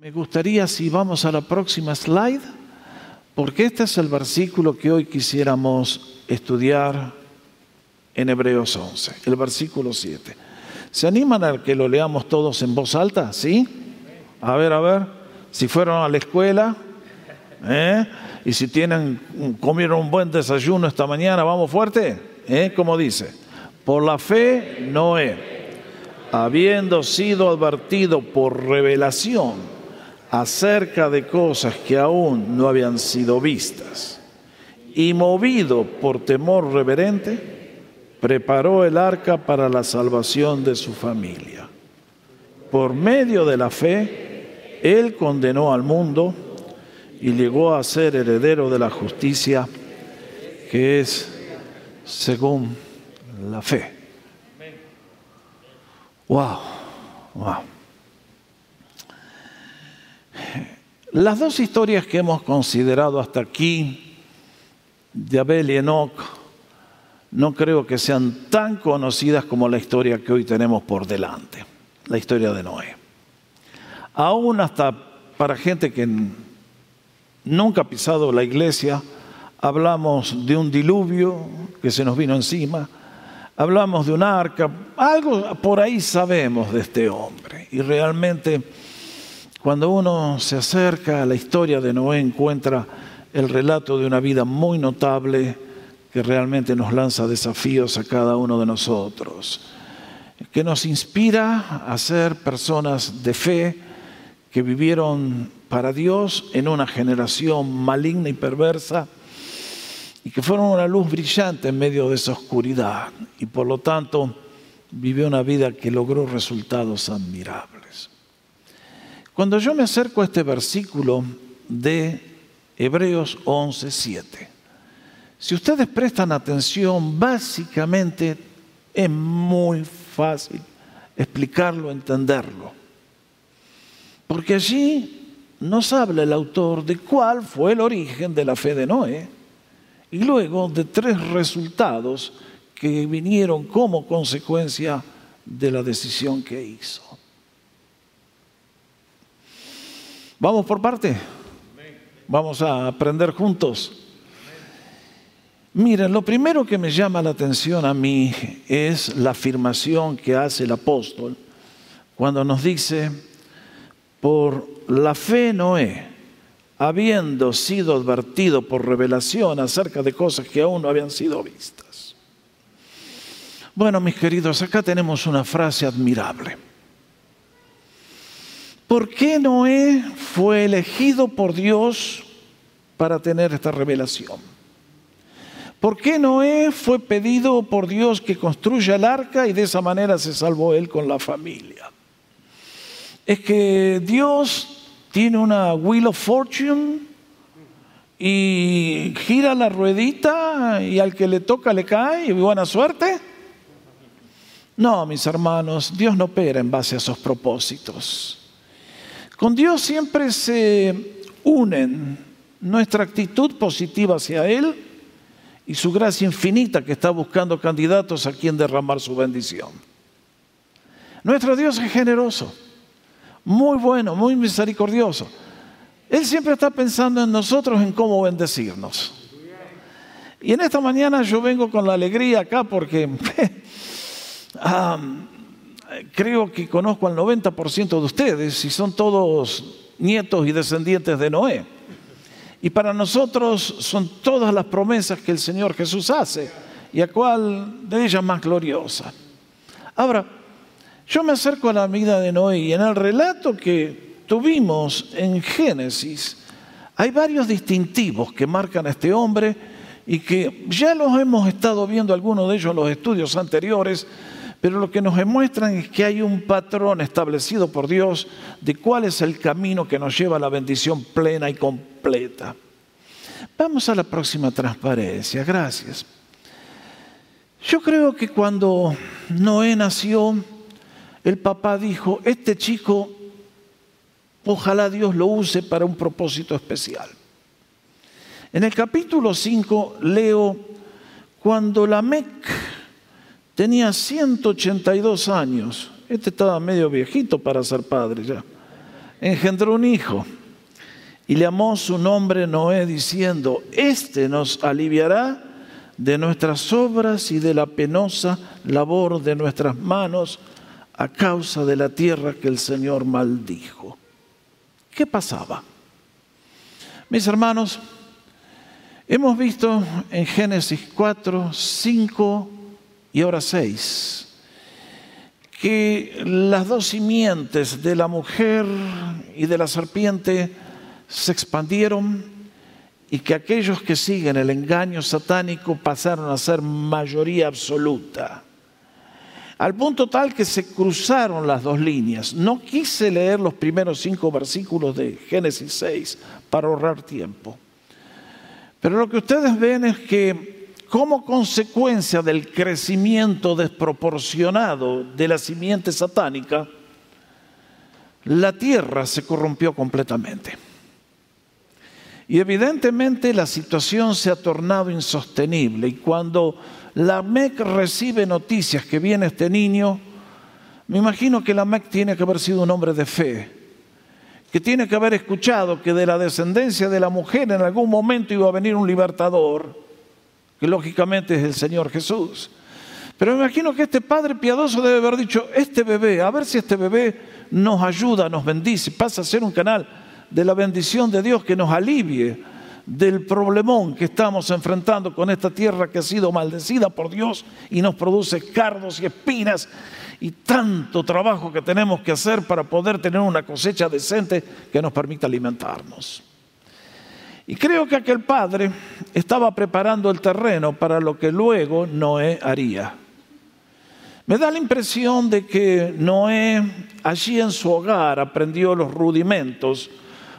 Me gustaría si vamos a la próxima slide, porque este es el versículo que hoy quisiéramos estudiar en Hebreos 11, el versículo 7. ¿Se animan a que lo leamos todos en voz alta? ¿Sí? A ver, a ver, si fueron a la escuela, ¿eh? y si tienen, comieron un buen desayuno esta mañana, vamos fuerte, ¿eh? Como dice, por la fe Noé, habiendo sido advertido por revelación, acerca de cosas que aún no habían sido vistas. Y movido por temor reverente, preparó el arca para la salvación de su familia. Por medio de la fe, él condenó al mundo y llegó a ser heredero de la justicia que es según la fe. Wow, wow. Las dos historias que hemos considerado hasta aquí, de Abel y Enoch, no creo que sean tan conocidas como la historia que hoy tenemos por delante, la historia de Noé. Aún hasta para gente que nunca ha pisado la iglesia, hablamos de un diluvio que se nos vino encima, hablamos de un arca, algo por ahí sabemos de este hombre. Y realmente cuando uno se acerca a la historia de Noé encuentra el relato de una vida muy notable que realmente nos lanza desafíos a cada uno de nosotros, que nos inspira a ser personas de fe que vivieron para Dios en una generación maligna y perversa y que fueron una luz brillante en medio de esa oscuridad y por lo tanto vivió una vida que logró resultados admirables. Cuando yo me acerco a este versículo de Hebreos 11, 7, si ustedes prestan atención, básicamente es muy fácil explicarlo, entenderlo. Porque allí nos habla el autor de cuál fue el origen de la fe de Noé y luego de tres resultados que vinieron como consecuencia de la decisión que hizo. Vamos por parte. Vamos a aprender juntos. Miren, lo primero que me llama la atención a mí es la afirmación que hace el apóstol cuando nos dice, por la fe Noé, habiendo sido advertido por revelación acerca de cosas que aún no habían sido vistas. Bueno, mis queridos, acá tenemos una frase admirable. ¿Por qué Noé fue elegido por Dios para tener esta revelación? ¿Por qué Noé fue pedido por Dios que construya el arca y de esa manera se salvó él con la familia? Es que Dios tiene una wheel of fortune y gira la ruedita y al que le toca le cae y buena suerte. No, mis hermanos, Dios no opera en base a esos propósitos. Con Dios siempre se unen nuestra actitud positiva hacia Él y su gracia infinita que está buscando candidatos a quien derramar su bendición. Nuestro Dios es generoso, muy bueno, muy misericordioso. Él siempre está pensando en nosotros, en cómo bendecirnos. Y en esta mañana yo vengo con la alegría acá porque creo que conozco al 90% de ustedes y son todos nietos y descendientes de Noé. Y para nosotros son todas las promesas que el Señor Jesús hace y a cuál de ellas más gloriosa. Ahora, yo me acerco a la vida de Noé y en el relato que tuvimos en Génesis hay varios distintivos que marcan a este hombre y que ya los hemos estado viendo algunos de ellos en los estudios anteriores pero lo que nos demuestran es que hay un patrón establecido por Dios de cuál es el camino que nos lleva a la bendición plena y completa. Vamos a la próxima transparencia, gracias. Yo creo que cuando Noé nació, el papá dijo, este chico, ojalá Dios lo use para un propósito especial. En el capítulo 5 leo, cuando la Mec Tenía 182 años. Este estaba medio viejito para ser padre ya. engendró un hijo y llamó su nombre Noé diciendo, este nos aliviará de nuestras obras y de la penosa labor de nuestras manos a causa de la tierra que el Señor maldijo. ¿Qué pasaba? Mis hermanos, hemos visto en Génesis 4, 5 y ahora 6 que las dos simientes de la mujer y de la serpiente se expandieron y que aquellos que siguen el engaño satánico pasaron a ser mayoría absoluta. Al punto tal que se cruzaron las dos líneas. No quise leer los primeros cinco versículos de Génesis 6 para ahorrar tiempo. Pero lo que ustedes ven es que como consecuencia del crecimiento desproporcionado de la simiente satánica, la tierra se corrompió completamente. Y evidentemente la situación se ha tornado insostenible y cuando la MEC recibe noticias que viene este niño, me imagino que la MEC tiene que haber sido un hombre de fe, que tiene que haber escuchado que de la descendencia de la mujer en algún momento iba a venir un libertador, que lógicamente es el Señor Jesús. Pero me imagino que este padre piadoso debe haber dicho, este bebé, a ver si este bebé nos ayuda, nos bendice, pasa a ser un canal de la bendición de Dios que nos alivie del problemón que estamos enfrentando con esta tierra que ha sido maldecida por Dios y nos produce cardos y espinas y tanto trabajo que tenemos que hacer para poder tener una cosecha decente que nos permita alimentarnos. Y creo que aquel padre estaba preparando el terreno para lo que luego Noé haría. Me da la impresión de que Noé allí en su hogar aprendió los rudimentos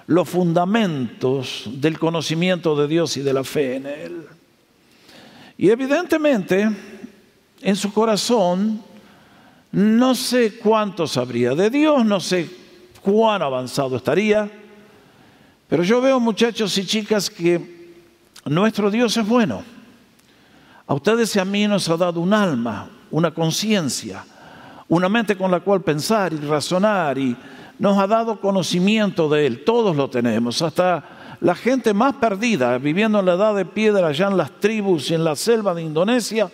los fundamentos del conocimiento de Dios y de la fe en Él. Y evidentemente, en su corazón, no sé cuánto sabría de Dios, no sé cuán avanzado estaría, pero yo veo muchachos y chicas que nuestro Dios es bueno. A ustedes y a mí nos ha dado un alma, una conciencia, una mente con la cual pensar y razonar y nos ha dado conocimiento de Él, todos lo tenemos, hasta la gente más perdida, viviendo en la edad de piedra allá en las tribus y en la selva de Indonesia,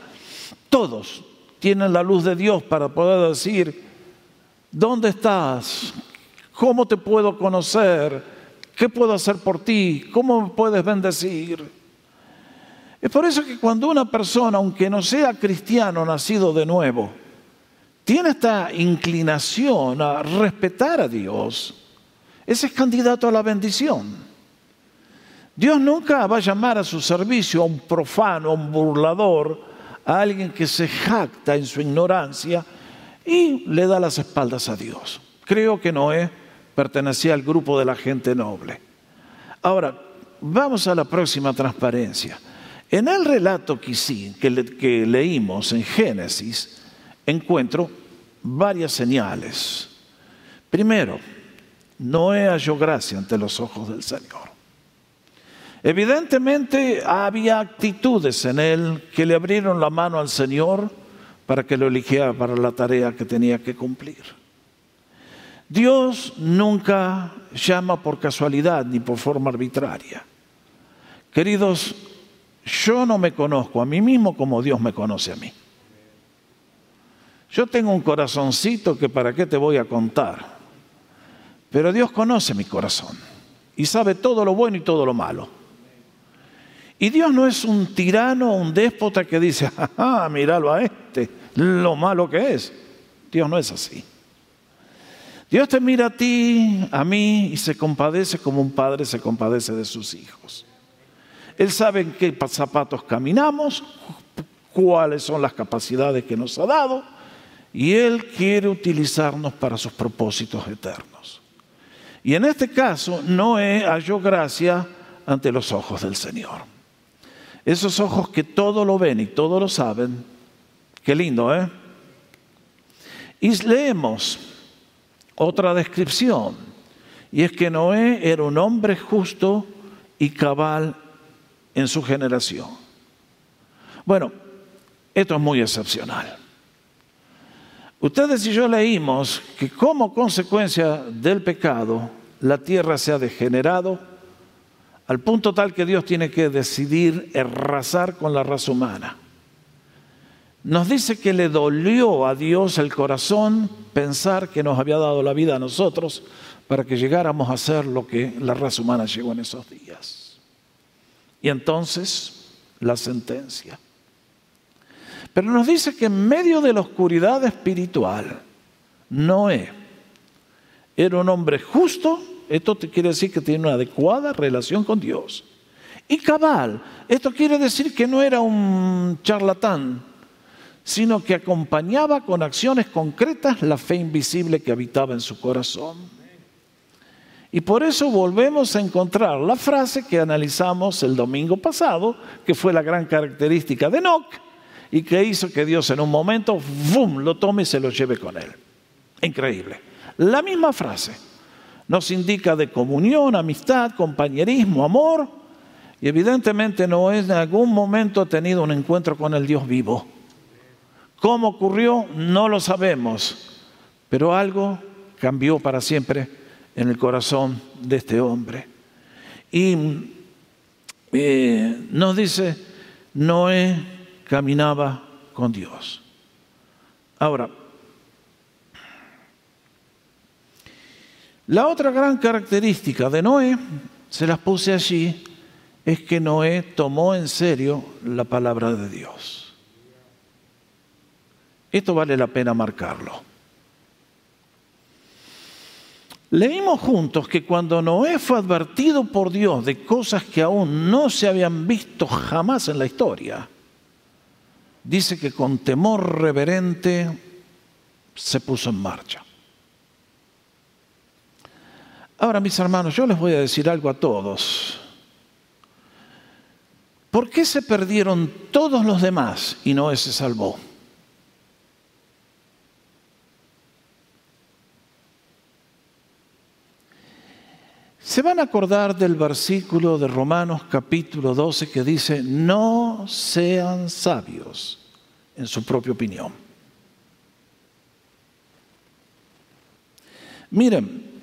todos tienen la luz de Dios para poder decir, ¿dónde estás? ¿Cómo te puedo conocer? ¿Qué puedo hacer por ti? ¿Cómo me puedes bendecir? Es por eso que cuando una persona, aunque no sea cristiano, nacido de nuevo, tiene esta inclinación a respetar a Dios, ese es candidato a la bendición. Dios nunca va a llamar a su servicio a un profano, a un burlador, a alguien que se jacta en su ignorancia y le da las espaldas a Dios. Creo que Noé pertenecía al grupo de la gente noble. Ahora, vamos a la próxima transparencia. En el relato que, que leímos en Génesis, encuentro varias señales. Primero, Noé halló gracia ante los ojos del Señor. Evidentemente había actitudes en él que le abrieron la mano al Señor para que lo eligiera para la tarea que tenía que cumplir. Dios nunca llama por casualidad ni por forma arbitraria. Queridos, yo no me conozco a mí mismo como Dios me conoce a mí. Yo tengo un corazoncito que para qué te voy a contar. Pero Dios conoce mi corazón y sabe todo lo bueno y todo lo malo. Y Dios no es un tirano, un déspota que dice, ah, míralo a este, lo malo que es. Dios no es así. Dios te mira a ti, a mí, y se compadece como un padre se compadece de sus hijos. Él sabe en qué zapatos caminamos, cuáles son las capacidades que nos ha dado y Él quiere utilizarnos para sus propósitos eternos. Y en este caso, Noé halló gracia ante los ojos del Señor. Esos ojos que todo lo ven y todo lo saben. Qué lindo, ¿eh? Y leemos otra descripción. Y es que Noé era un hombre justo y cabal en su generación. Bueno, esto es muy excepcional. Ustedes y yo leímos que como consecuencia del pecado, la tierra se ha degenerado al punto tal que Dios tiene que decidir arrasar con la raza humana. Nos dice que le dolió a Dios el corazón pensar que nos había dado la vida a nosotros para que llegáramos a ser lo que la raza humana llegó en esos días. Y entonces la sentencia. Pero nos dice que en medio de la oscuridad espiritual, Noé era un hombre justo, esto quiere decir que tiene una adecuada relación con Dios. Y cabal, esto quiere decir que no era un charlatán, sino que acompañaba con acciones concretas la fe invisible que habitaba en su corazón. Y por eso volvemos a encontrar la frase que analizamos el domingo pasado, que fue la gran característica de Enoch, y que hizo que Dios en un momento, ¡bum!, lo tome y se lo lleve con él. Increíble. La misma frase nos indica de comunión, amistad, compañerismo, amor, y evidentemente no es en algún momento tenido un encuentro con el Dios vivo. ¿Cómo ocurrió? No lo sabemos, pero algo cambió para siempre en el corazón de este hombre. Y eh, nos dice, Noé caminaba con Dios. Ahora, la otra gran característica de Noé, se las puse allí, es que Noé tomó en serio la palabra de Dios. Esto vale la pena marcarlo. Leímos juntos que cuando Noé fue advertido por Dios de cosas que aún no se habían visto jamás en la historia, dice que con temor reverente se puso en marcha. Ahora, mis hermanos, yo les voy a decir algo a todos. ¿Por qué se perdieron todos los demás y Noé se salvó? Se van a acordar del versículo de Romanos capítulo 12 que dice, no sean sabios en su propia opinión. Miren,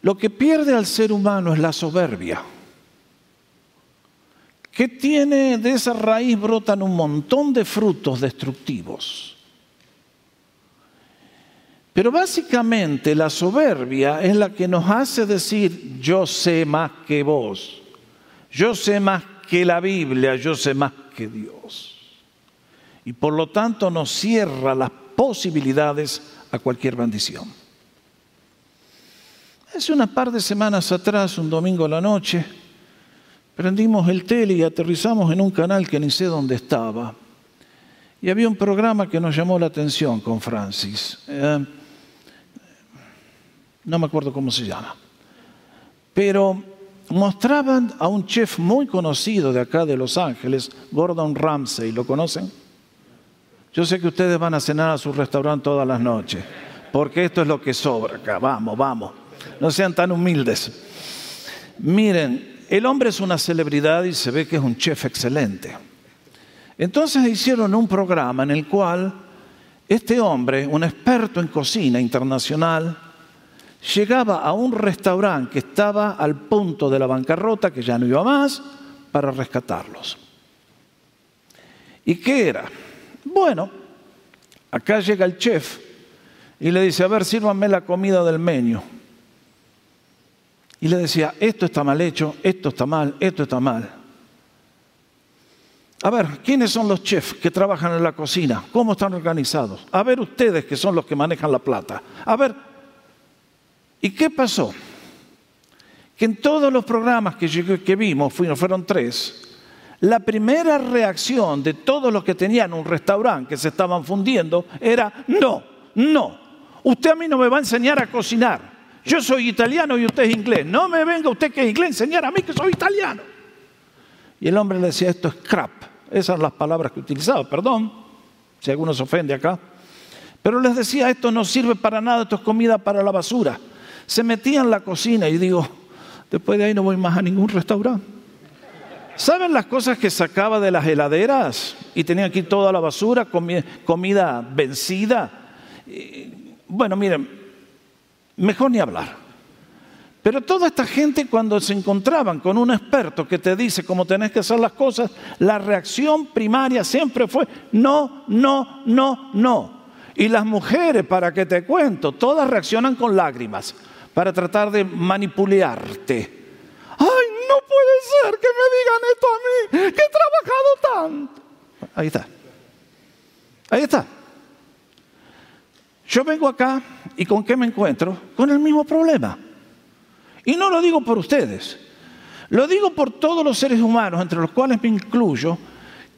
lo que pierde al ser humano es la soberbia. Que tiene de esa raíz brotan un montón de frutos destructivos. Pero básicamente la soberbia es la que nos hace decir, yo sé más que vos, yo sé más que la Biblia, yo sé más que Dios. Y por lo tanto nos cierra las posibilidades a cualquier bendición. Hace una par de semanas atrás, un domingo a la noche, prendimos el tele y aterrizamos en un canal que ni sé dónde estaba. Y había un programa que nos llamó la atención con Francis. Eh, no me acuerdo cómo se llama, pero mostraban a un chef muy conocido de acá de Los Ángeles, Gordon Ramsay, ¿lo conocen? Yo sé que ustedes van a cenar a su restaurante todas las noches, porque esto es lo que sobra vamos, vamos, no sean tan humildes. Miren, el hombre es una celebridad y se ve que es un chef excelente. Entonces hicieron un programa en el cual este hombre, un experto en cocina internacional, llegaba a un restaurante que estaba al punto de la bancarrota, que ya no iba más, para rescatarlos. ¿Y qué era? Bueno, acá llega el chef y le dice, a ver, sírvanme la comida del menú. Y le decía, esto está mal hecho, esto está mal, esto está mal. A ver, ¿quiénes son los chefs que trabajan en la cocina? ¿Cómo están organizados? A ver ustedes que son los que manejan la plata. A ver, ¿Y qué pasó? Que en todos los programas que, vimos, fueron tres, la primera reacción de todos los que tenían un restaurante que se estaban fundiendo era, no, no, usted a mí no me va a enseñar a cocinar. Yo soy italiano y usted es inglés. No me venga usted que es inglés enseñar a mí que soy italiano. Y el hombre le decía, esto es crap. Esas son las palabras que utilizaba, perdón, si alguno se ofende acá. Pero les decía, esto no sirve para nada, esto es comida para la basura se metía en la cocina y digo, después de ahí no voy más a ningún restaurante. ¿Saben las cosas que sacaba de las heladeras? Y tenía aquí toda la basura, comida vencida. Bueno, miren, mejor ni hablar. Pero toda esta gente cuando se encontraban con un experto que te dice cómo tenés que hacer las cosas, la reacción primaria siempre fue no, no, no, no. Y las mujeres, para que te cuento, todas reaccionan con lágrimas para tratar de manipularte. Ay, no puede ser que me digan esto a mí, que he trabajado tanto. Ahí está. Ahí está. Yo vengo acá y ¿con qué me encuentro? Con el mismo problema. Y no lo digo por ustedes, lo digo por todos los seres humanos, entre los cuales me incluyo,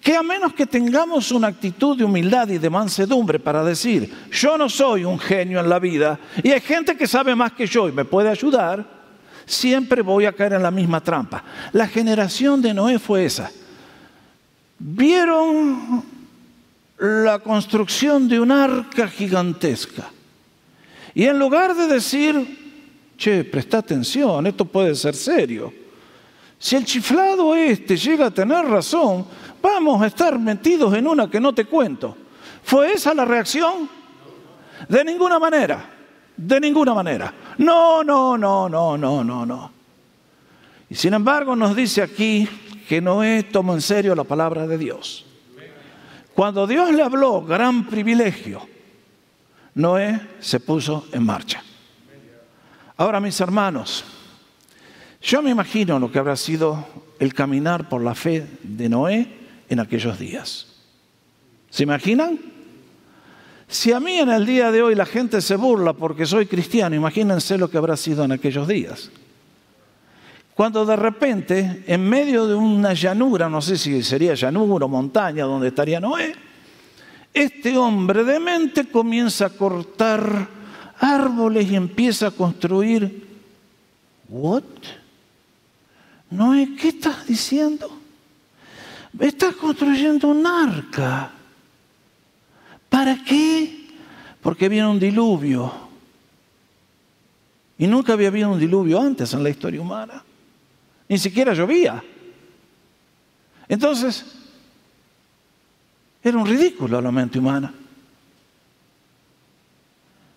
que a menos que tengamos una actitud de humildad y de mansedumbre para decir, yo no soy un genio en la vida y hay gente que sabe más que yo y me puede ayudar, siempre voy a caer en la misma trampa. La generación de Noé fue esa. Vieron la construcción de un arca gigantesca. Y en lugar de decir, che, presta atención, esto puede ser serio. Si el chiflado este llega a tener razón, vamos a estar metidos en una que no te cuento. ¿Fue esa la reacción? De ninguna manera, de ninguna manera. No, no, no, no, no, no, no. Y sin embargo nos dice aquí que Noé tomó en serio la palabra de Dios. Cuando Dios le habló, gran privilegio, Noé se puso en marcha. Ahora, mis hermanos, yo me imagino lo que habrá sido el caminar por la fe de Noé en aquellos días. ¿Se imaginan? Si a mí en el día de hoy la gente se burla porque soy cristiano, imagínense lo que habrá sido en aquellos días. Cuando de repente, en medio de una llanura, no sé si sería llanura o montaña donde estaría Noé, este hombre de mente comienza a cortar árboles y empieza a construir. ¿What? Noé, ¿qué estás diciendo? Estás construyendo un arca. ¿Para qué? Porque viene un diluvio. Y nunca había habido un diluvio antes en la historia humana. Ni siquiera llovía. Entonces, era un ridículo la mente humana.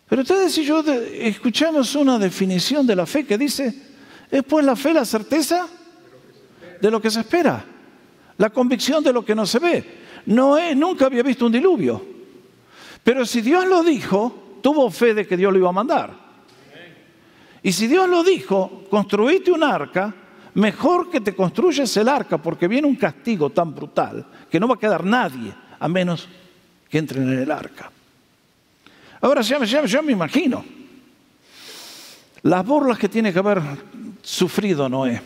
Pero ustedes y yo escuchamos una definición de la fe que dice, es pues la fe la certeza de lo que se espera, la convicción de lo que no se ve. Noé nunca había visto un diluvio, pero si Dios lo dijo, tuvo fe de que Dios lo iba a mandar. Y si Dios lo dijo, construiste un arca, mejor que te construyes el arca, porque viene un castigo tan brutal que no va a quedar nadie a menos que entren en el arca. Ahora ya, ya, me imagino las burlas que tiene que haber sufrido Noé.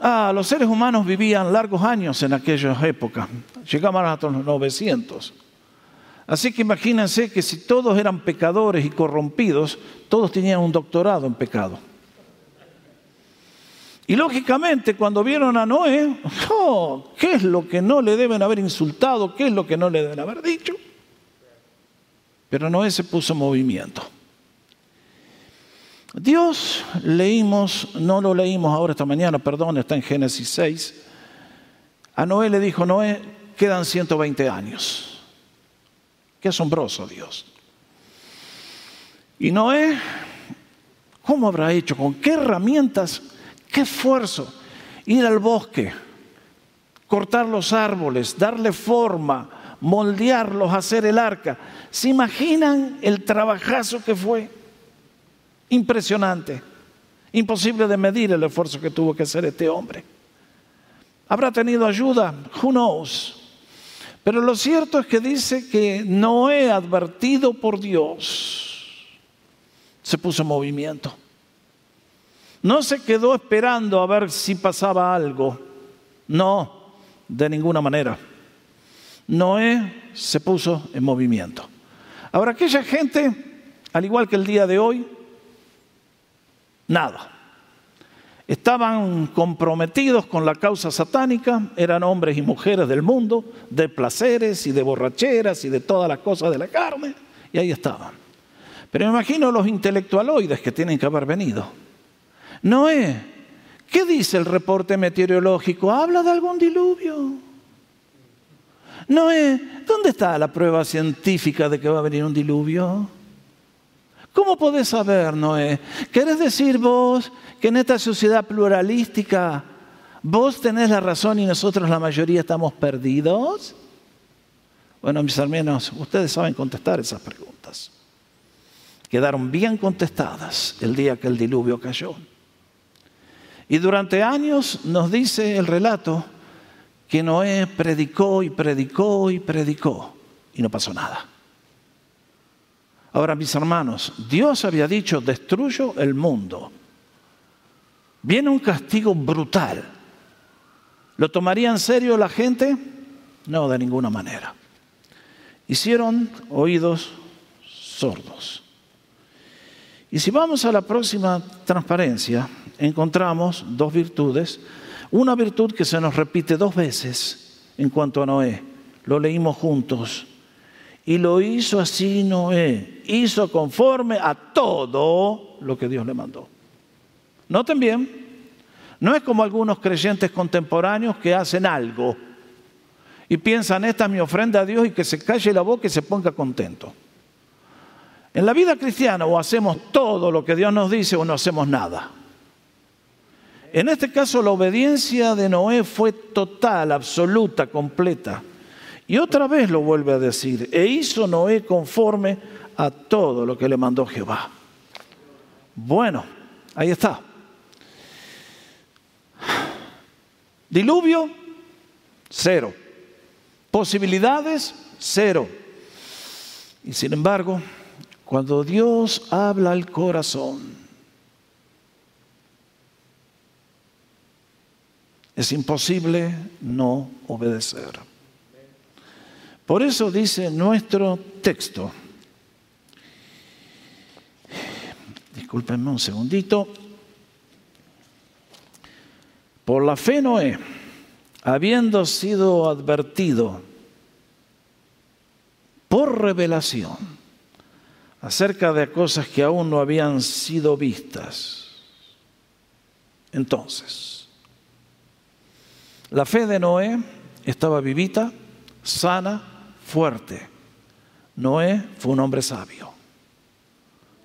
Ah, los seres humanos vivían largos años en aquellas épocas, llegaban hasta los 900. Así que imagínense que si todos eran pecadores y corrompidos, todos tenían un doctorado en pecado. Y lógicamente cuando vieron a Noé, oh, ¿qué es lo que no le deben haber insultado? ¿Qué es lo que no le deben haber dicho? Pero Noé se puso en movimiento. Dios leímos, no lo leímos ahora esta mañana, perdón, está en Génesis 6. A Noé le dijo, Noé, quedan 120 años. Qué asombroso Dios. Y Noé, ¿cómo habrá hecho? ¿Con qué herramientas? ¿Qué esfuerzo? Ir al bosque, cortar los árboles, darle forma, moldearlos, hacer el arca. ¿Se imaginan el trabajazo que fue? Impresionante. Imposible de medir el esfuerzo que tuvo que hacer este hombre. ¿Habrá tenido ayuda? Who knows? Pero lo cierto es que dice que Noé, advertido por Dios, se puso en movimiento. No se quedó esperando a ver si pasaba algo. No, de ninguna manera. Noé se puso en movimiento. Ahora, aquella gente, al igual que el día de hoy, nada. Estaban comprometidos con la causa satánica, eran hombres y mujeres del mundo, de placeres y de borracheras y de todas las cosas de la carne, y ahí estaban. Pero me imagino los intelectualoides que tienen que haber venido. Noé, ¿qué dice el reporte meteorológico? ¿Habla de algún diluvio? Noé, ¿dónde está la prueba científica de que va a venir un diluvio? ¿Cómo podés saber, Noé? ¿Querés decir vos que en esta sociedad pluralística vos tenés la razón y nosotros la mayoría estamos perdidos? Bueno, mis hermanos, ustedes saben contestar esas preguntas. Quedaron bien contestadas el día que el diluvio cayó. Y durante años nos dice el relato que Noé predicó y predicó y predicó y no pasó nada. Ahora, mis hermanos, Dios había dicho, destruyo el mundo. Viene un castigo brutal. ¿Lo tomaría en serio la gente? No, de ninguna manera. Hicieron oídos sordos. Y si vamos a la próxima transparencia, encontramos dos virtudes. Una virtud que se nos repite dos veces en cuanto a Noé. Lo leímos juntos. Y lo hizo así Noé. Hizo conforme a todo lo que Dios le mandó. Noten bien, no es como algunos creyentes contemporáneos que hacen algo y piensan, esta es mi ofrenda a Dios y que se calle la boca y se ponga contento. En la vida cristiana o hacemos todo lo que Dios nos dice o no hacemos nada. En este caso la obediencia de Noé fue total, absoluta, completa. Y otra vez lo vuelve a decir, e hizo Noé conforme a todo lo que le mandó Jehová. Bueno, ahí está. Diluvio, cero. Posibilidades, cero. Y sin embargo, cuando Dios habla al corazón, Es imposible no obedecer. Por eso dice nuestro texto, discúlpenme un segundito, por la fe Noé, habiendo sido advertido por revelación acerca de cosas que aún no habían sido vistas, entonces, la fe de Noé estaba vivita, sana, fuerte. Noé fue un hombre sabio.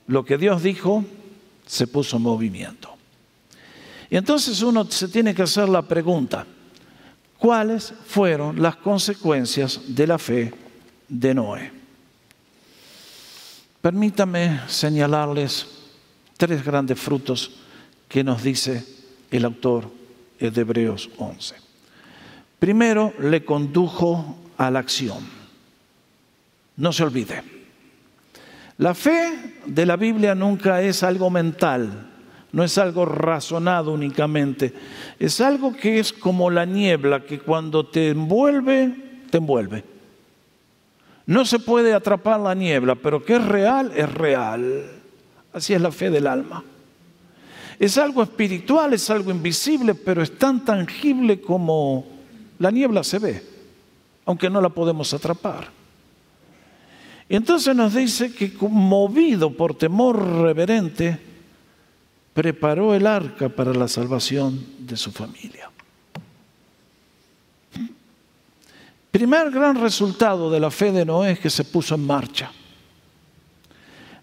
Lo que Dios dijo se puso en movimiento. Y entonces uno se tiene que hacer la pregunta, ¿cuáles fueron las consecuencias de la fe de Noé? Permítame señalarles tres grandes frutos que nos dice el autor de Hebreos 11. Primero le condujo a la acción. No se olvide. La fe de la Biblia nunca es algo mental, no es algo razonado únicamente, es algo que es como la niebla que cuando te envuelve, te envuelve. No se puede atrapar la niebla, pero que es real, es real. Así es la fe del alma. Es algo espiritual, es algo invisible, pero es tan tangible como la niebla se ve, aunque no la podemos atrapar. Entonces nos dice que movido por temor reverente, preparó el arca para la salvación de su familia. Primer gran resultado de la fe de Noé es que se puso en marcha.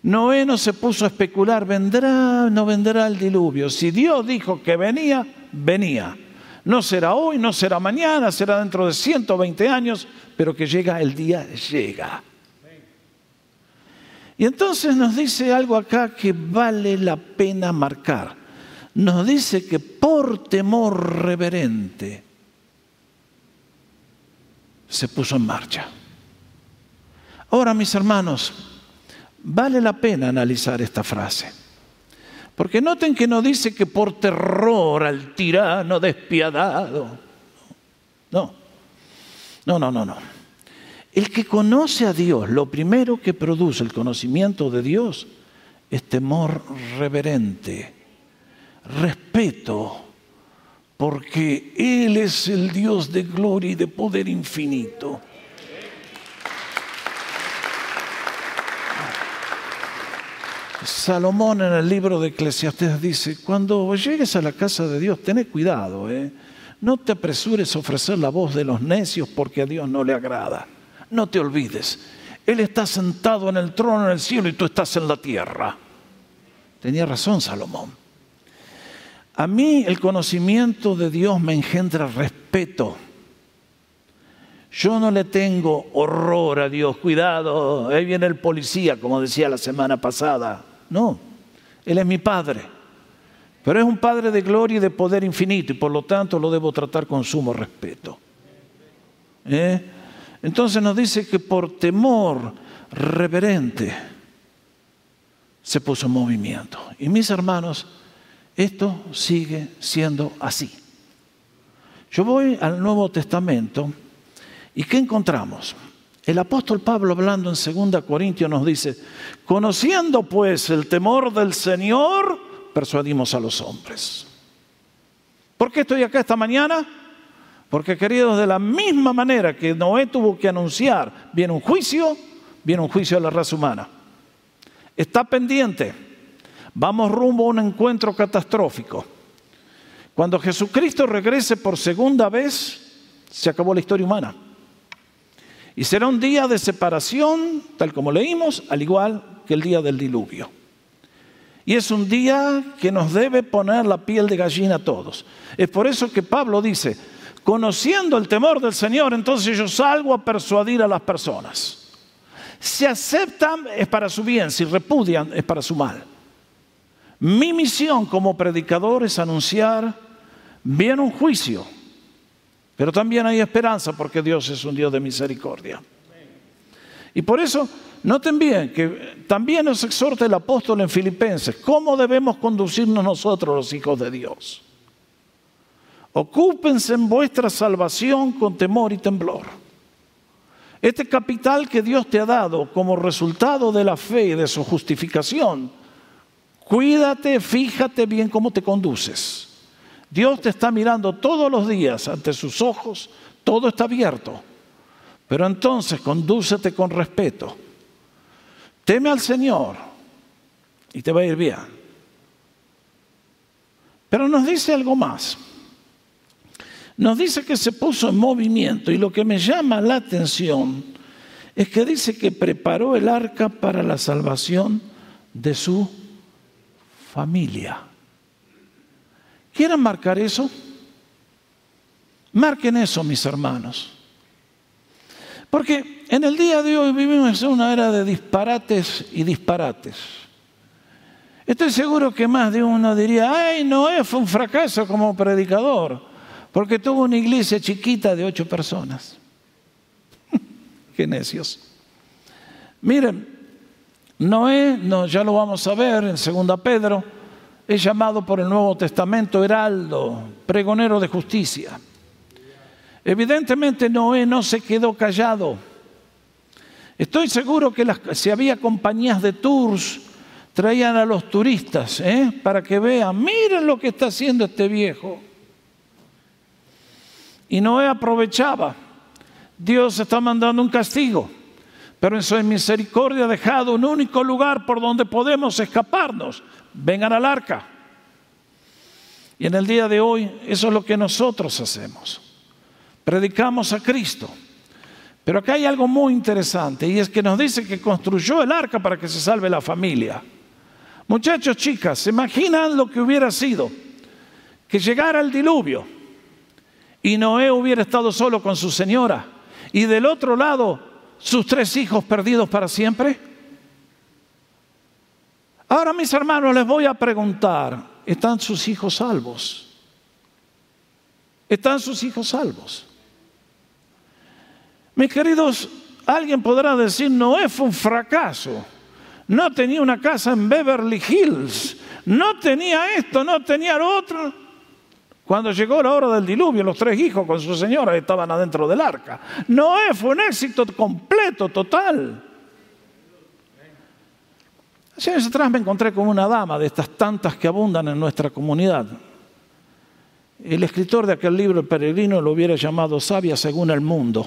Noé no se puso a especular, vendrá, no vendrá el diluvio. Si Dios dijo que venía, venía. No será hoy, no será mañana, será dentro de 120 años, pero que llega el día, llega. Y entonces nos dice algo acá que vale la pena marcar. Nos dice que por temor reverente se puso en marcha. Ahora, mis hermanos, vale la pena analizar esta frase. Porque noten que no dice que por terror al tirano despiadado. No, no, no, no, no. El que conoce a Dios, lo primero que produce el conocimiento de Dios es temor reverente, respeto, porque Él es el Dios de gloria y de poder infinito. Salomón en el libro de Eclesiastés dice, cuando llegues a la casa de Dios, ten cuidado, ¿eh? no te apresures a ofrecer la voz de los necios porque a Dios no le agrada. No te olvides, Él está sentado en el trono en el cielo y tú estás en la tierra. Tenía razón Salomón. A mí el conocimiento de Dios me engendra respeto. Yo no le tengo horror a Dios, cuidado, ahí viene el policía, como decía la semana pasada. No, Él es mi Padre. Pero es un Padre de gloria y de poder infinito y por lo tanto lo debo tratar con sumo respeto. ¿Eh? Entonces nos dice que por temor reverente se puso en movimiento. Y mis hermanos, esto sigue siendo así. Yo voy al Nuevo Testamento y ¿qué encontramos? El apóstol Pablo hablando en 2 Corintios nos dice, conociendo pues el temor del Señor, persuadimos a los hombres. ¿Por qué estoy acá esta mañana? Porque queridos, de la misma manera que Noé tuvo que anunciar, viene un juicio, viene un juicio de la raza humana. Está pendiente. Vamos rumbo a un encuentro catastrófico. Cuando Jesucristo regrese por segunda vez, se acabó la historia humana. Y será un día de separación, tal como leímos, al igual que el día del diluvio. Y es un día que nos debe poner la piel de gallina a todos. Es por eso que Pablo dice, conociendo el temor del Señor, entonces yo salgo a persuadir a las personas. Si aceptan es para su bien, si repudian es para su mal. Mi misión como predicador es anunciar, viene un juicio, pero también hay esperanza porque Dios es un Dios de misericordia. Y por eso, noten bien que también nos exhorta el apóstol en Filipenses, ¿cómo debemos conducirnos nosotros los hijos de Dios? Ocúpense en vuestra salvación con temor y temblor. Este capital que Dios te ha dado como resultado de la fe y de su justificación, cuídate, fíjate bien cómo te conduces. Dios te está mirando todos los días ante sus ojos, todo está abierto. Pero entonces condúcete con respeto. Teme al Señor y te va a ir bien. Pero nos dice algo más. Nos dice que se puso en movimiento y lo que me llama la atención es que dice que preparó el arca para la salvación de su familia. ¿Quieren marcar eso? Marquen eso, mis hermanos. Porque en el día de hoy vivimos en una era de disparates y disparates. Estoy seguro que más de uno diría, ay, Noé fue un fracaso como predicador, porque tuvo una iglesia chiquita de ocho personas. Qué necios. Miren, Noé, no, ya lo vamos a ver en 2 Pedro, es llamado por el Nuevo Testamento heraldo, pregonero de justicia. Evidentemente Noé no se quedó callado. Estoy seguro que si había compañías de tours, traían a los turistas ¿eh? para que vean, miren lo que está haciendo este viejo. Y Noé aprovechaba. Dios está mandando un castigo, pero en su misericordia ha dejado un único lugar por donde podemos escaparnos, vengan al arca. Y en el día de hoy eso es lo que nosotros hacemos. Predicamos a Cristo. Pero acá hay algo muy interesante y es que nos dice que construyó el arca para que se salve la familia. Muchachos, chicas, ¿se imaginan lo que hubiera sido? Que llegara el diluvio y Noé hubiera estado solo con su señora y del otro lado sus tres hijos perdidos para siempre. Ahora mis hermanos les voy a preguntar, ¿están sus hijos salvos? ¿Están sus hijos salvos? Mis queridos, alguien podrá decir, Noé fue un fracaso. No tenía una casa en Beverly Hills. No tenía esto, no tenía lo otro. Cuando llegó la hora del diluvio, los tres hijos con su señora estaban adentro del arca. Noé fue un éxito completo, total. Hace años atrás me encontré con una dama de estas tantas que abundan en nuestra comunidad. El escritor de aquel libro, El Peregrino, lo hubiera llamado sabia según el mundo.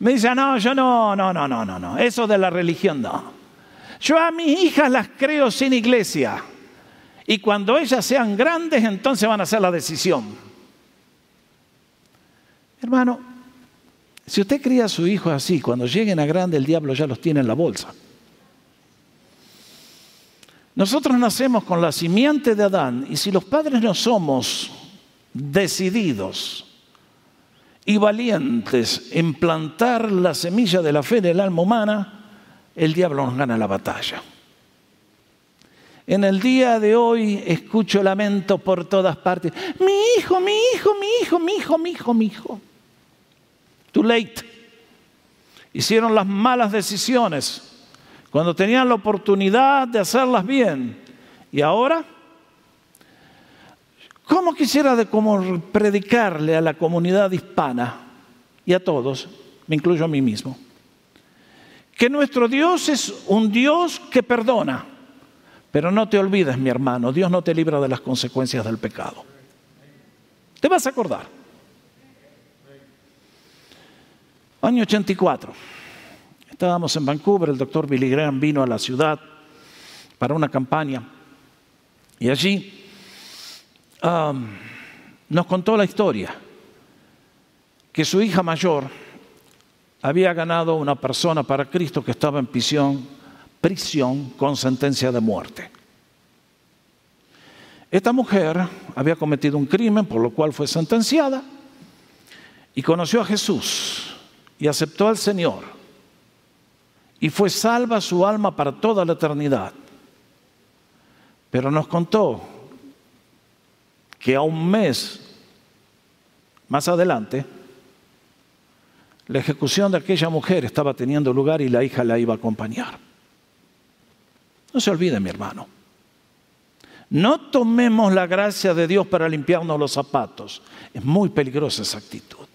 Me dice, no, yo no, no, no, no, no, no, eso de la religión no. Yo a mis hijas las creo sin iglesia. Y cuando ellas sean grandes, entonces van a hacer la decisión. Hermano, Si usted cría a su hijo así, cuando lleguen a grande el diablo ya los tiene en la bolsa. Nosotros nacemos con la simiente de Adán y si los padres no somos decididos y valientes en plantar la semilla de la fe en el alma humana, el diablo nos gana la batalla. En el día de hoy escucho lamento por todas partes. Mi hijo, mi hijo, mi hijo, mi hijo, mi hijo, mi hijo. Too late. Hicieron las malas decisiones cuando tenían la oportunidad de hacerlas bien. Y ahora, ¿cómo quisiera de como predicarle a la comunidad hispana y a todos, me incluyo a mí mismo, que nuestro Dios es un Dios que perdona? Pero no te olvides, mi hermano, Dios no te libra de las consecuencias del pecado. Te vas a acordar. Año 84. Estábamos en Vancouver, el doctor Billy Graham vino a la ciudad para una campaña y allí um, nos contó la historia que su hija mayor había ganado una persona para Cristo que estaba en prisión, prisión con sentencia de muerte. Esta mujer había cometido un crimen por lo cual fue sentenciada y conoció a Jesús y aceptó al Señor y fue salva su alma para toda la eternidad. Pero nos contó que a un mes más adelante, la ejecución de aquella mujer estaba teniendo lugar y la hija la iba a acompañar. No se olvide, mi hermano. No tomemos la gracia de Dios para limpiarnos los zapatos. Es muy peligrosa esa actitud.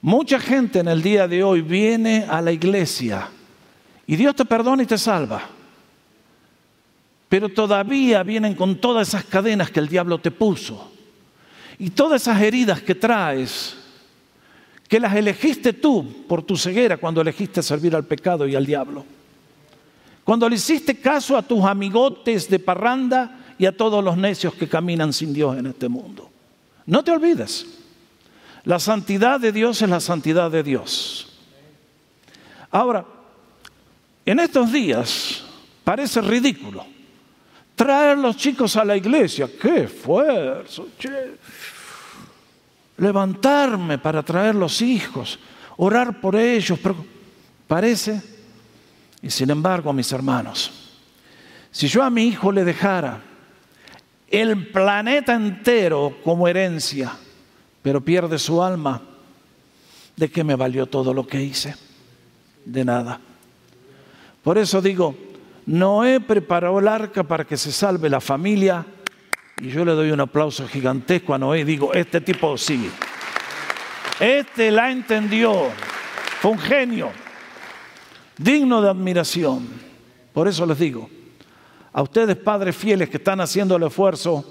Mucha gente en el día de hoy viene a la iglesia y Dios te perdona y te salva. Pero todavía vienen con todas esas cadenas que el diablo te puso y todas esas heridas que traes, que las elegiste tú por tu ceguera cuando elegiste servir al pecado y al diablo. Cuando le hiciste caso a tus amigotes de parranda y a todos los necios que caminan sin Dios en este mundo. No te olvides. La santidad de Dios es la santidad de Dios. Ahora, en estos días parece ridículo traer los chicos a la iglesia. ¡Qué esfuerzo! Levantarme para traer los hijos, orar por ellos. Pero parece, y sin embargo, mis hermanos, si yo a mi hijo le dejara el planeta entero como herencia, pero pierde su alma, ¿de qué me valió todo lo que hice? De nada. Por eso digo, Noé preparó el arca para que se salve la familia y yo le doy un aplauso gigantesco a Noé y digo, este tipo sí. Este la entendió. Fue un genio. Digno de admiración. Por eso les digo, a ustedes padres fieles que están haciendo el esfuerzo,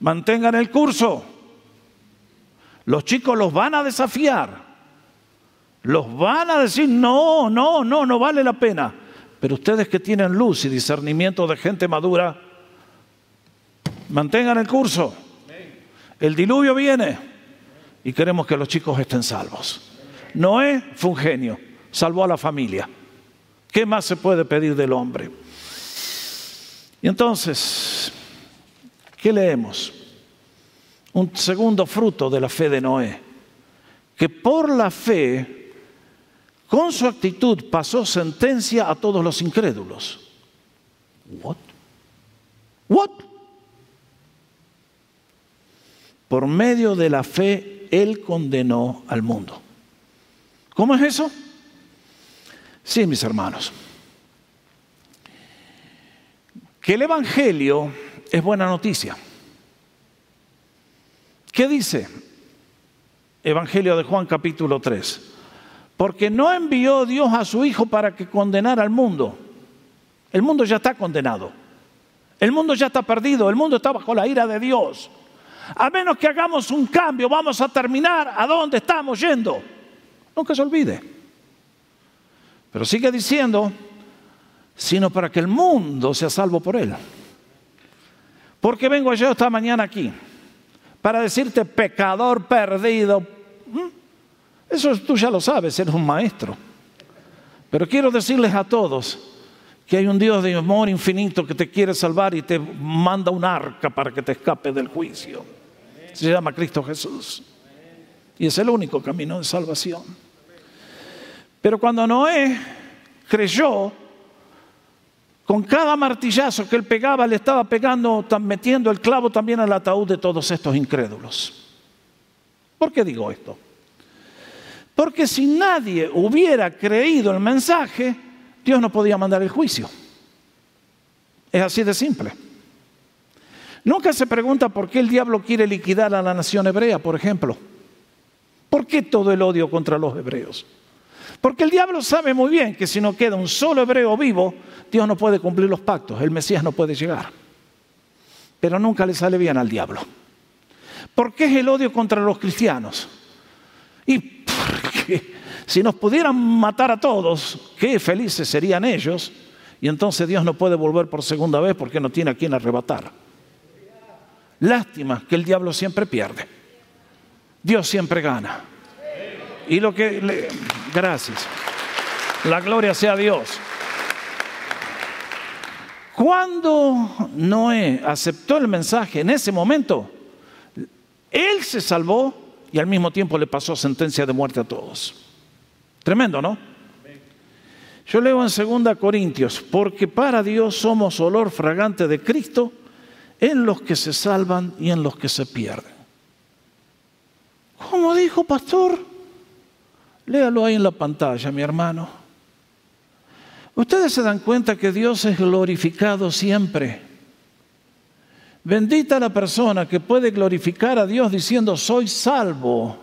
mantengan el curso. Los chicos los van a desafiar. Los van a decir, no, no, no, no vale la pena. Pero ustedes que tienen luz y discernimiento de gente madura, mantengan el curso. El diluvio viene y queremos que los chicos estén salvos. Noé fue un genio, salvó a la familia. ¿Qué más se puede pedir del hombre? Y entonces, ¿qué leemos? un segundo fruto de la fe de Noé, que por la fe, con su actitud, pasó sentencia a todos los incrédulos. What? What? Por medio de la fe, Él condenó al mundo. ¿Cómo es eso? Sí, mis hermanos. Que el Evangelio es buena noticia. ¿Qué dice? Evangelio de Juan capítulo 3. Porque no envió Dios a su Hijo para que condenara al mundo. El mundo ya está condenado. El mundo ya está perdido. El mundo está bajo la ira de Dios. A menos que hagamos un cambio, vamos a terminar a dónde estamos yendo. Nunca se olvide. Pero sigue diciendo, sino para que el mundo sea salvo por él. Porque vengo yo esta mañana aquí para decirte pecador perdido. ¿Mm? Eso tú ya lo sabes, eres un maestro. Pero quiero decirles a todos que hay un Dios de amor infinito que te quiere salvar y te manda un arca para que te escape del juicio. Se llama Cristo Jesús. Y es el único camino de salvación. Pero cuando Noé creyó, con cada martillazo que él pegaba, le estaba pegando, metiendo el clavo también al ataúd de todos estos incrédulos. ¿Por qué digo esto? Porque si nadie hubiera creído el mensaje, Dios no podía mandar el juicio. Es así de simple. Nunca se pregunta por qué el diablo quiere liquidar a la nación hebrea, por ejemplo. ¿Por qué todo el odio contra los hebreos? Porque el diablo sabe muy bien que si no queda un solo hebreo vivo, Dios no puede cumplir los pactos, el Mesías no puede llegar. Pero nunca le sale bien al diablo. ¿Por qué es el odio contra los cristianos? Y porque si nos pudieran matar a todos, qué felices serían ellos, y entonces Dios no puede volver por segunda vez porque no tiene a quien arrebatar. Lástima que el diablo siempre pierde. Dios siempre gana. Y lo que... gracias. La gloria sea a Dios. Cuando Noé aceptó el mensaje en ese momento, él se salvó y al mismo tiempo le pasó sentencia de muerte a todos. Tremendo, ¿no? Yo leo en 2 Corintios, porque para Dios somos olor fragante de Cristo en los que se salvan y en los que se pierden. ¿Cómo dijo, pastor? Léalo ahí en la pantalla, mi hermano. Ustedes se dan cuenta que Dios es glorificado siempre. Bendita la persona que puede glorificar a Dios diciendo, soy salvo.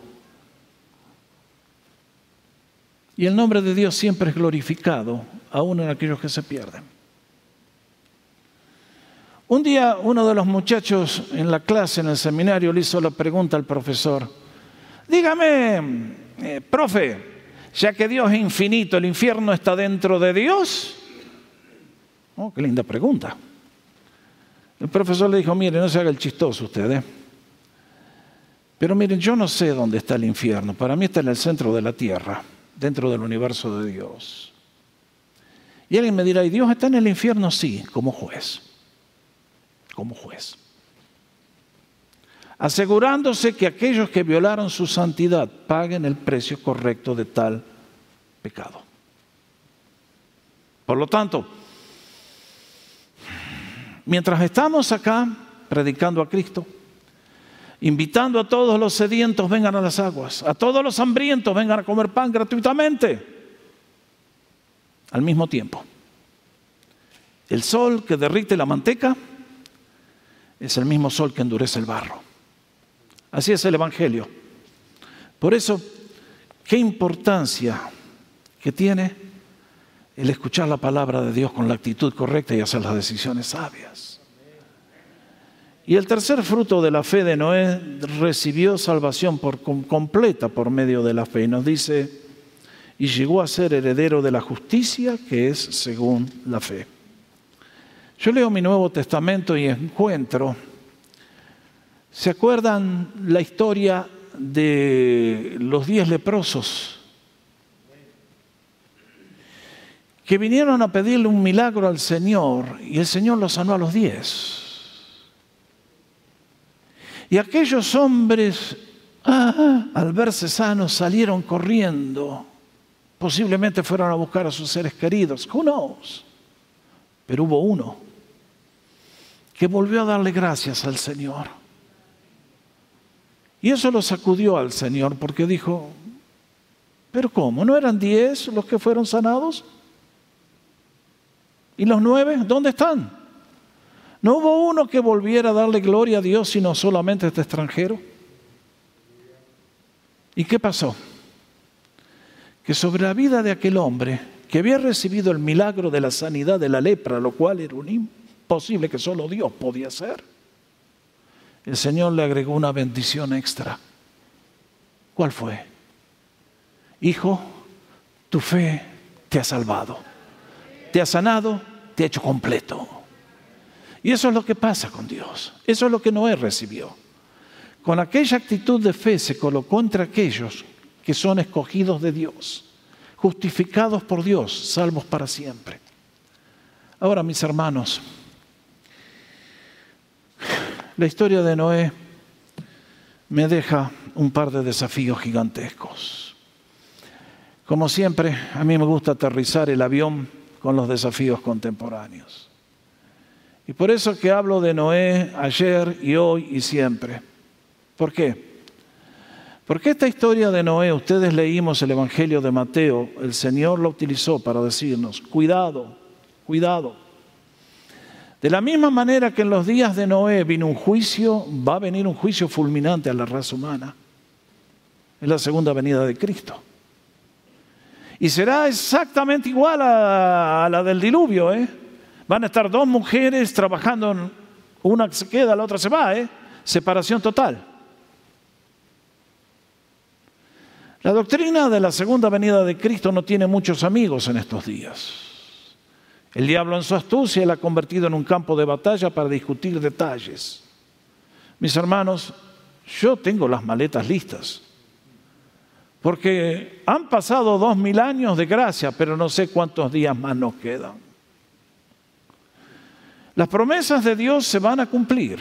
Y el nombre de Dios siempre es glorificado, aún en aquellos que se pierden. Un día uno de los muchachos en la clase, en el seminario, le hizo la pregunta al profesor, dígame, eh, profe, ya que Dios es infinito, ¿el infierno está dentro de Dios? Oh, qué linda pregunta. El profesor le dijo, mire, no se haga el chistoso usted, ¿eh? Pero miren, yo no sé dónde está el infierno. Para mí está en el centro de la tierra, dentro del universo de Dios. Y alguien me dirá, ¿y Dios está en el infierno? Sí, como juez. Como juez asegurándose que aquellos que violaron su santidad paguen el precio correcto de tal pecado. Por lo tanto, mientras estamos acá predicando a Cristo, invitando a todos los sedientos vengan a las aguas, a todos los hambrientos vengan a comer pan gratuitamente, al mismo tiempo. El sol que derrite la manteca es el mismo sol que endurece el barro. Así es el Evangelio. Por eso, qué importancia que tiene el escuchar la palabra de Dios con la actitud correcta y hacer las decisiones sabias. Y el tercer fruto de la fe de Noé recibió salvación por completa por medio de la fe. Y nos dice, y llegó a ser heredero de la justicia que es según la fe. Yo leo mi Nuevo Testamento y encuentro ¿Se acuerdan la historia de los diez leprosos? Que vinieron a pedirle un milagro al Señor y el Señor los sanó a los diez. Y aquellos hombres, ah, al verse sanos, salieron corriendo. Posiblemente fueron a buscar a sus seres queridos. Who knows? Pero hubo uno que volvió a darle gracias al Señor y eso lo sacudió al Señor porque dijo, pero ¿cómo? ¿No eran diez los que fueron sanados? ¿Y los nueve? ¿Dónde están? ¿No hubo uno que volviera a darle gloria a Dios sino solamente este extranjero? ¿Y qué pasó? Que sobre la vida de aquel hombre que había recibido el milagro de la sanidad de la lepra, lo cual era un imposible que solo Dios podía hacer, el Señor le agregó una bendición extra. ¿Cuál fue? Hijo, tu fe te ha salvado, te ha sanado, te ha hecho completo. Y eso es lo que pasa con Dios. Eso es lo que Noé recibió. Con aquella actitud de fe se colocó entre aquellos que son escogidos de Dios, justificados por Dios, salvos para siempre. Ahora, mis hermanos, la historia de Noé me deja un par de desafíos gigantescos. Como siempre, a mí me gusta aterrizar el avión con los desafíos contemporáneos. Y por eso que hablo de Noé ayer y hoy y siempre. ¿Por qué? Porque esta historia de Noé, ustedes leímos el Evangelio de Mateo, el Señor lo utilizó para decirnos, cuidado, cuidado. De la misma manera que en los días de Noé vino un juicio, va a venir un juicio fulminante a la raza humana. Es la segunda venida de Cristo. Y será exactamente igual a, la del diluvio. ¿eh? Van a estar dos mujeres trabajando, una se queda, la otra se va. ¿eh? Separación total. La doctrina de la segunda venida de Cristo no tiene muchos amigos en estos días. El diablo en su astucia la ha convertido en un campo de batalla para discutir detalles. Mis hermanos, yo tengo las maletas listas. Porque han pasado dos mil años de gracia, pero no sé cuántos días más nos quedan. Las promesas de Dios se van a cumplir.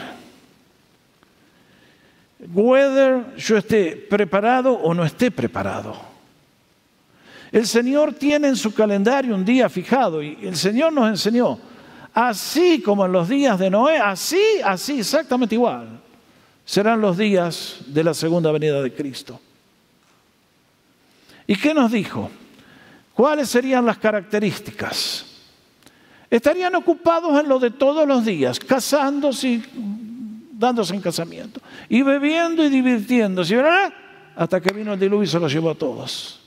Whether yo esté preparado o no esté preparado. El Señor tiene en su calendario un día fijado y el Señor nos enseñó, así como en los días de Noé, así, así, exactamente igual, serán los días de la segunda venida de Cristo. ¿Y qué nos dijo? ¿Cuáles serían las características? Estarían ocupados en lo de todos los días, casándose y dándose en casamiento, y bebiendo y divirtiéndose, ¿verdad? Hasta que vino el diluvio y se los llevó a todos.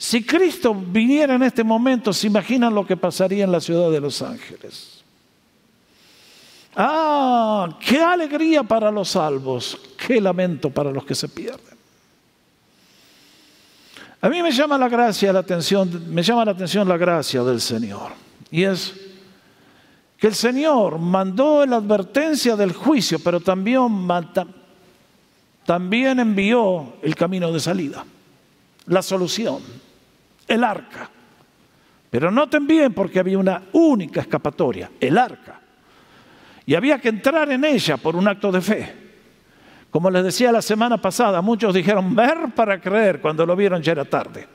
Si Cristo viniera en este momento, ¿se imaginan lo que pasaría en la ciudad de Los Ángeles? Ah, qué alegría para los salvos, qué lamento para los que se pierden. A mí me llama la gracia, la atención, me llama la atención la gracia del Señor. Y es que el Señor mandó la advertencia del juicio, pero también, también envió el camino de salida, la solución el arca. Pero noten bien porque había una única escapatoria, el arca. Y había que entrar en ella por un acto de fe. Como les decía la semana pasada, muchos dijeron ver para creer, cuando lo vieron ya era tarde.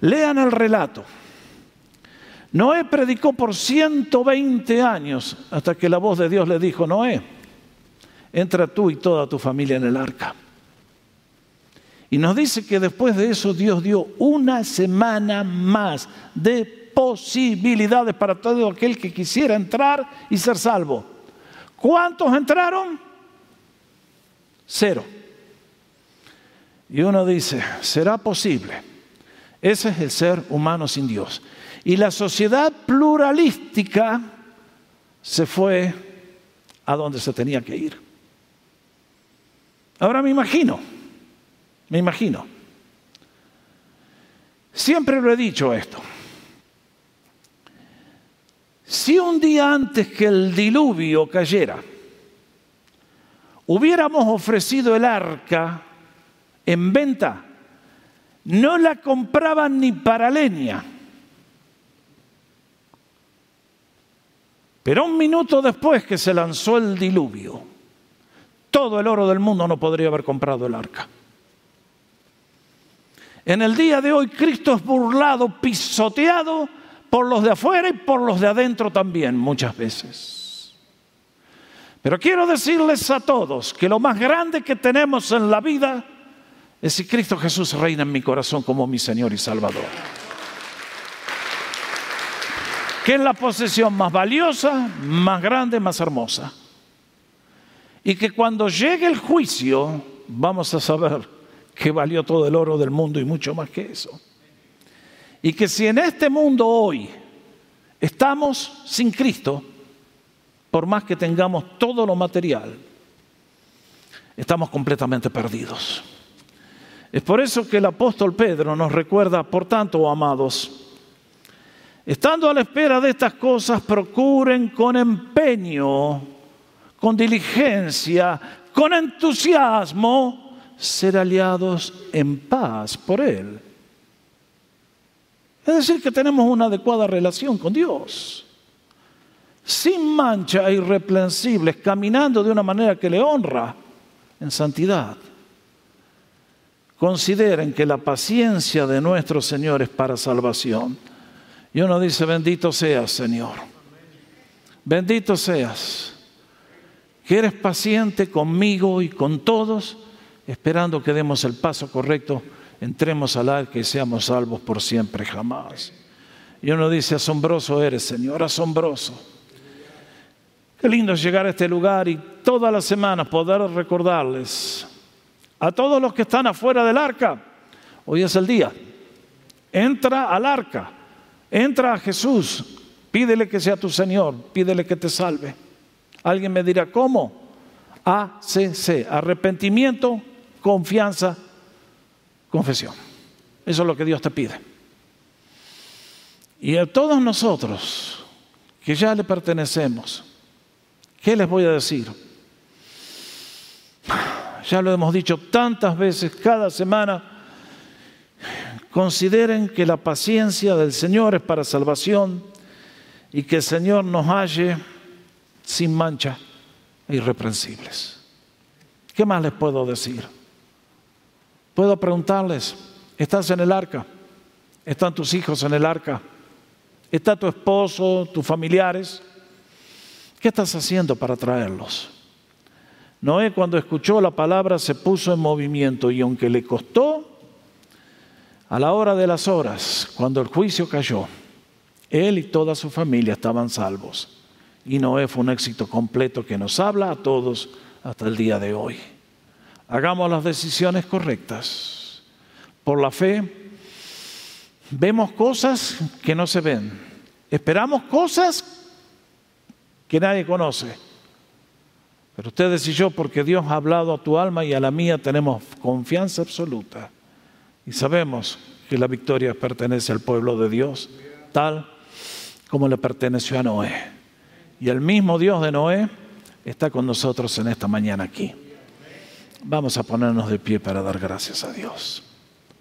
Lean el relato. Noé predicó por 120 años hasta que la voz de Dios le dijo, Noé, entra tú y toda tu familia en el arca. Y nos dice que después de eso Dios dio una semana más de posibilidades para todo aquel que quisiera entrar y ser salvo. ¿Cuántos entraron? Cero. Y uno dice, ¿será posible? Ese es el ser humano sin Dios. Y la sociedad pluralística se fue a donde se tenía que ir. Ahora me imagino, me imagino. Siempre lo he dicho esto. Si un día antes que el diluvio cayera, hubiéramos ofrecido el arca en venta, no la compraban ni para leña. Pero un minuto después que se lanzó el diluvio, todo el oro del mundo no podría haber comprado el arca. En el día de hoy Cristo es burlado, pisoteado por los de afuera y por los de adentro también muchas veces. Pero quiero decirles a todos que lo más grande que tenemos en la vida es si Cristo Jesús reina en mi corazón como mi Señor y Salvador. Que es la posesión más valiosa, más grande, más hermosa. Y que cuando llegue el juicio vamos a saber que valió todo el oro del mundo y mucho más que eso. Y que si en este mundo hoy estamos sin Cristo, por más que tengamos todo lo material, estamos completamente perdidos. Es por eso que el apóstol Pedro nos recuerda, por tanto, amados, estando a la espera de estas cosas, procuren con empeño, con diligencia, con entusiasmo, ser aliados en paz por Él. Es decir, que tenemos una adecuada relación con Dios. Sin mancha e irreprensibles, caminando de una manera que le honra en santidad. Consideren que la paciencia de nuestro Señor es para salvación. Y uno dice, bendito seas, Señor. Bendito seas. Que eres paciente conmigo y con todos, esperando que demos el paso correcto entremos al arca y seamos salvos por siempre jamás. Y uno dice, asombroso eres, Señor, asombroso. Qué lindo es llegar a este lugar y todas las semanas poder recordarles a todos los que están afuera del arca, hoy es el día, entra al arca, entra a Jesús, pídele que sea tu Señor, pídele que te salve. Alguien me dirá, ¿cómo? ACC, arrepentimiento, confianza, confesión. Eso es lo que Dios te pide. Y a todos nosotros que ya le pertenecemos, ¿qué les voy a decir? Ya lo hemos dicho tantas veces cada semana. Consideren que la paciencia del Señor es para salvación y que el Señor nos halle sin mancha e irreprensibles. ¿Qué más les puedo decir? Puedo preguntarles, ¿estás en el arca? ¿Están tus hijos en el arca? ¿Está tu esposo, tus familiares? ¿Qué estás haciendo para traerlos? Noé cuando escuchó la palabra se puso en movimiento y aunque le costó, a la hora de las horas, cuando el juicio cayó, él y toda su familia estaban salvos. Y Noé fue un éxito completo que nos habla a todos hasta el día de hoy hagamos las decisiones correctas. Por la fe, vemos cosas que no se ven. Esperamos cosas que nadie conoce. Pero ustedes y yo, porque Dios ha hablado a tu alma y a la mía, tenemos confianza absoluta. Y sabemos que la victoria pertenece al pueblo de Dios, tal como le perteneció a Noé. Y el mismo Dios de Noé está con nosotros en esta mañana aquí. Vamos a ponernos de pie para dar gracias a Dios.